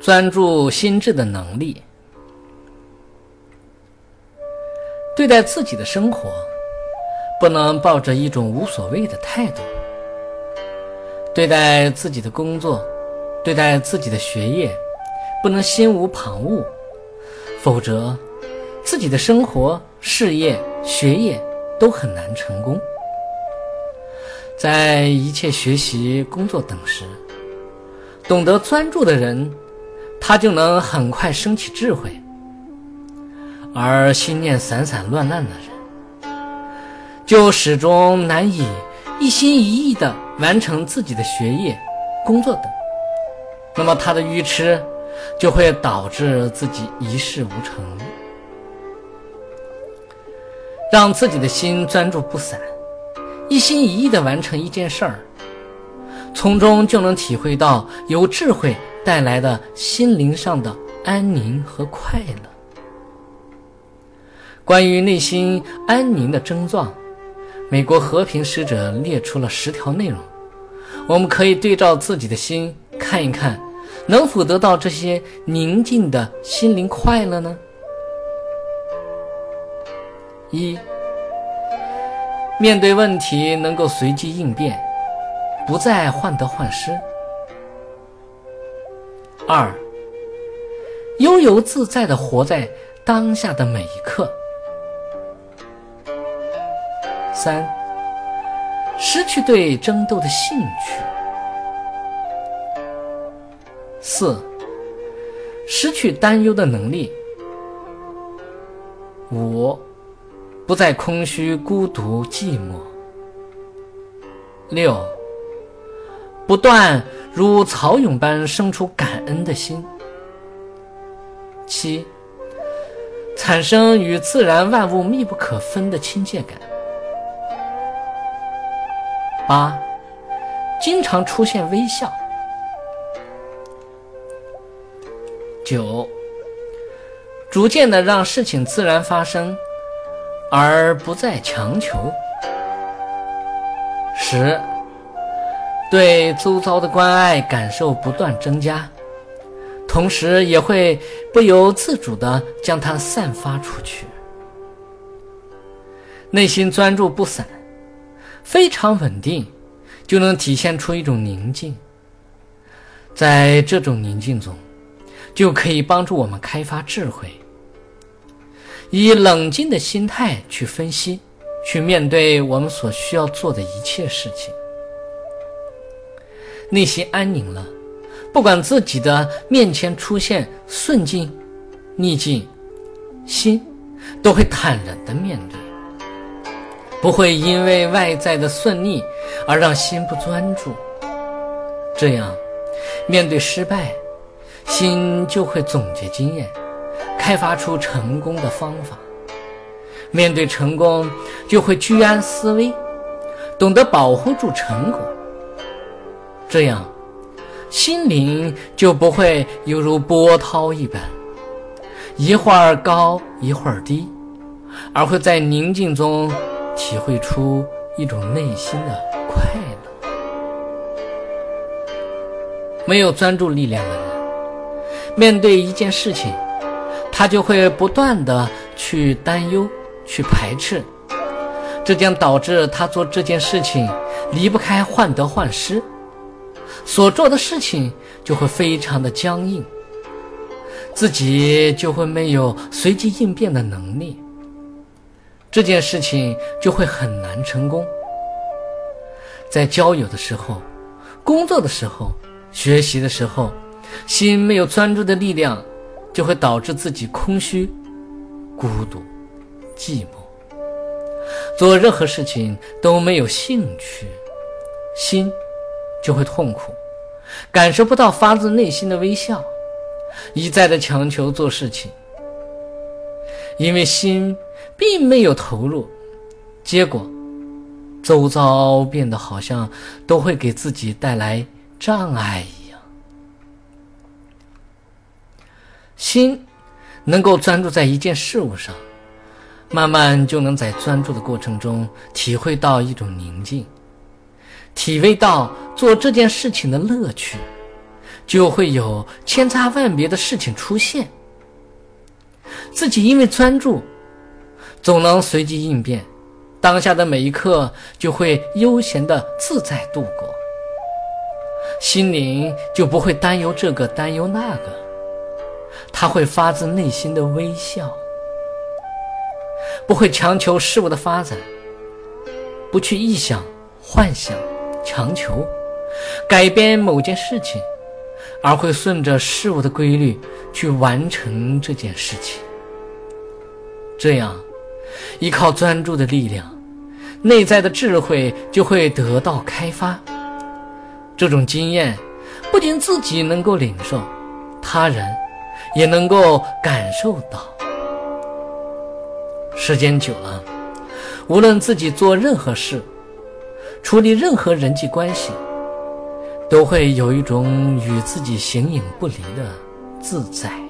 专注心智的能力。对待自己的生活，不能抱着一种无所谓的态度；对待自己的工作，对待自己的学业，不能心无旁骛，否则，自己的生活、事业、学业都很难成功。在一切学习、工作等时，懂得专注的人，他就能很快升起智慧。而心念散散乱乱的人，就始终难以一心一意地完成自己的学业、工作等。那么他的愚痴就会导致自己一事无成。让自己的心专注不散，一心一意地完成一件事儿，从中就能体会到由智慧带来的心灵上的安宁和快乐。关于内心安宁的症状，美国和平使者列出了十条内容，我们可以对照自己的心看一看，能否得到这些宁静的心灵快乐呢？一，面对问题能够随机应变，不再患得患失；二，悠游自在的活在当下的每一刻。三，失去对争斗的兴趣；四，失去担忧的能力；五，不再空虚、孤独、寂寞；六，不断如潮涌般生出感恩的心；七，产生与自然万物密不可分的亲切感。八，经常出现微笑。九，逐渐的让事情自然发生，而不再强求。十，对周遭的关爱感受不断增加，同时也会不由自主的将它散发出去。内心专注不散。非常稳定，就能体现出一种宁静。在这种宁静中，就可以帮助我们开发智慧，以冷静的心态去分析、去面对我们所需要做的一切事情。内心安宁了，不管自己的面前出现顺境、逆境，心都会坦然的面对。不会因为外在的顺利而让心不专注，这样面对失败，心就会总结经验，开发出成功的方法；面对成功，就会居安思危，懂得保护住成果。这样，心灵就不会犹如波涛一般，一会儿高一会儿低，而会在宁静中。体会出一种内心的快乐。没有专注力量的人，面对一件事情，他就会不断的去担忧、去排斥，这将导致他做这件事情离不开患得患失，所做的事情就会非常的僵硬，自己就会没有随机应变的能力。这件事情就会很难成功。在交友的时候、工作的时候、学习的时候，心没有专注的力量，就会导致自己空虚、孤独、寂寞，做任何事情都没有兴趣，心就会痛苦，感受不到发自内心的微笑，一再的强求做事情，因为心。并没有投入，结果，周遭变得好像都会给自己带来障碍一样。心能够专注在一件事物上，慢慢就能在专注的过程中体会到一种宁静，体味到做这件事情的乐趣，就会有千差万别的事情出现。自己因为专注，总能随机应变，当下的每一刻就会悠闲的自在度过，心灵就不会担忧这个担忧那个，他会发自内心的微笑，不会强求事物的发展，不去臆想、幻想、强求，改变某件事情，而会顺着事物的规律去完成这件事情。这样，依靠专注的力量，内在的智慧就会得到开发。这种经验不仅自己能够领受，他人也能够感受到。时间久了，无论自己做任何事，处理任何人际关系，都会有一种与自己形影不离的自在。